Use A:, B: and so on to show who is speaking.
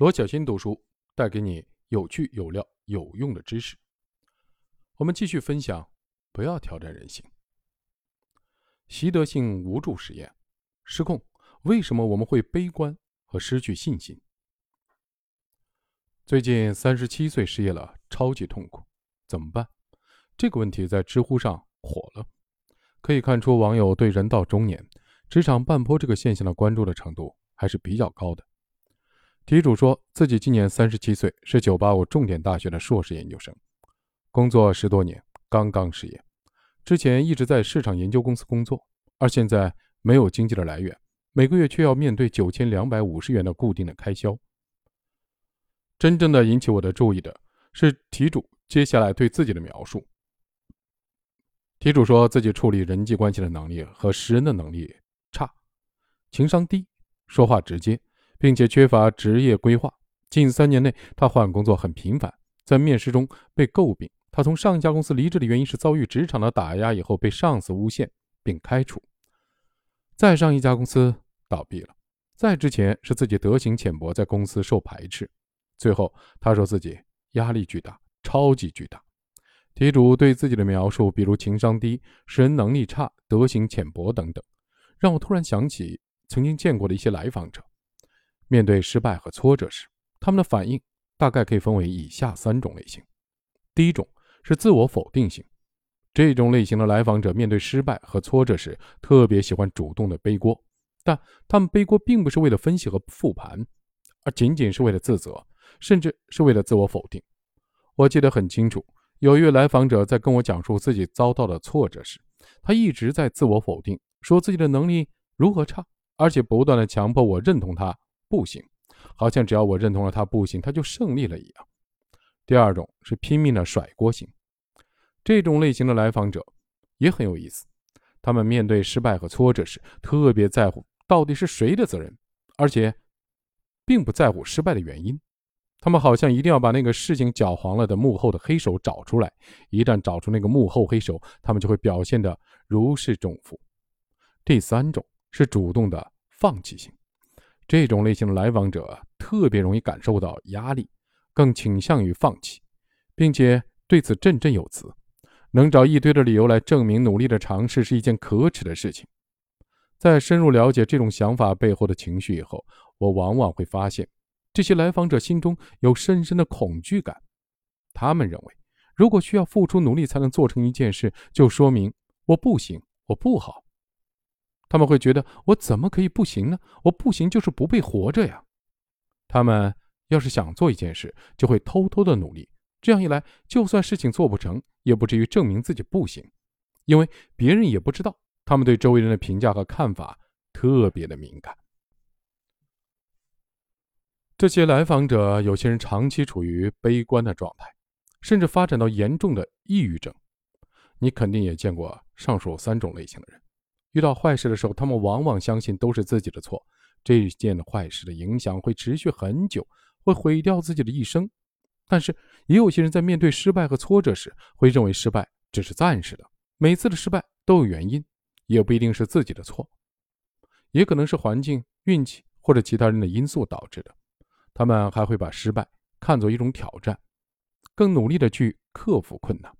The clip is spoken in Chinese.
A: 罗小新读书带给你有趣、有料、有用的知识。我们继续分享，不要挑战人性。习得性无助实验，失控。为什么我们会悲观和失去信心？最近三十七岁失业了，超级痛苦，怎么办？这个问题在知乎上火了。可以看出，网友对人到中年、职场半坡这个现象的关注的程度还是比较高的。题主说自己今年三十七岁，是九八五重点大学的硕士研究生，工作十多年，刚刚失业。之前一直在市场研究公司工作，而现在没有经济的来源，每个月却要面对九千两百五十元的固定的开销。真正的引起我的注意的是题主接下来对自己的描述。题主说自己处理人际关系的能力和识人的能力差，情商低，说话直接，并且缺乏职业规划。近三年内，他换工作很频繁，在面试中被诟病。他从上一家公司离职的原因是遭遇职场的打压，以后被上司诬陷并开除。再上一家公司倒闭了，在之前是自己德行浅薄，在公司受排斥。最后，他说自己压力巨大，超级巨大。题主对自己的描述，比如情商低、识人能力差、德行浅薄等等，让我突然想起曾经见过的一些来访者。面对失败和挫折时，他们的反应大概可以分为以下三种类型。第一种是自我否定型，这种类型的来访者面对失败和挫折时，特别喜欢主动的背锅，但他们背锅并不是为了分析和复盘，而仅仅是为了自责，甚至是为了自我否定。我记得很清楚。有一位来访者在跟我讲述自己遭到的挫折时，他一直在自我否定，说自己的能力如何差，而且不断的强迫我认同他不行，好像只要我认同了他不行，他就胜利了一样。第二种是拼命的甩锅型，这种类型的来访者也很有意思，他们面对失败和挫折时，特别在乎到底是谁的责任，而且并不在乎失败的原因。他们好像一定要把那个事情搅黄了的幕后的黑手找出来，一旦找出那个幕后黑手，他们就会表现得如释重负。第三种是主动的放弃型，这种类型的来访者特别容易感受到压力，更倾向于放弃，并且对此振振有词，能找一堆的理由来证明努力的尝试是一件可耻的事情。在深入了解这种想法背后的情绪以后，我往往会发现。这些来访者心中有深深的恐惧感，他们认为，如果需要付出努力才能做成一件事，就说明我不行，我不好。他们会觉得我怎么可以不行呢？我不行就是不配活着呀。他们要是想做一件事，就会偷偷的努力，这样一来，就算事情做不成，也不至于证明自己不行，因为别人也不知道。他们对周围人的评价和看法特别的敏感。这些来访者，有些人长期处于悲观的状态，甚至发展到严重的抑郁症。你肯定也见过上述三种类型的人。遇到坏事的时候，他们往往相信都是自己的错，这件坏事的影响会持续很久，会毁掉自己的一生。但是，也有些人在面对失败和挫折时，会认为失败只是暂时的，每次的失败都有原因，也不一定是自己的错，也可能是环境、运气或者其他人的因素导致的。他们还会把失败看作一种挑战，更努力的去克服困难。